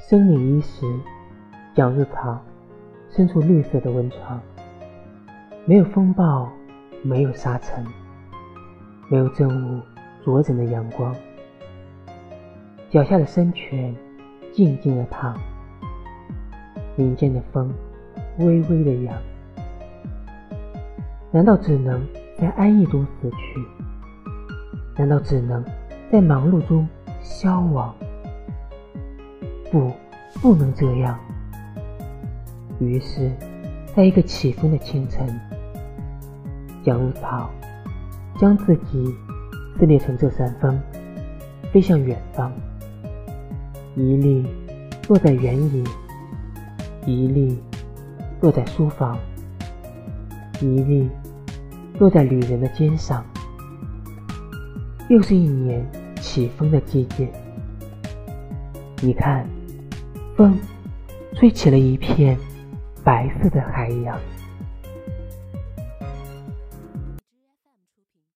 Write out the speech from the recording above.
生命伊始，向日草伸出绿色的温床，没有风暴，没有沙尘，没有正午灼人的阳光。脚下的深泉静静的淌，林间的风微微的扬。难道只能在安逸中死去？难道只能在忙碌中消亡？不，不能这样。于是，在一个起风的清晨，向日草将自己撕裂成这扇风，飞向远方。一粒落在原野，一粒落在书房，一粒落在旅人的肩上。又是一年起风的季节，你看。风吹起了一片白色的海洋。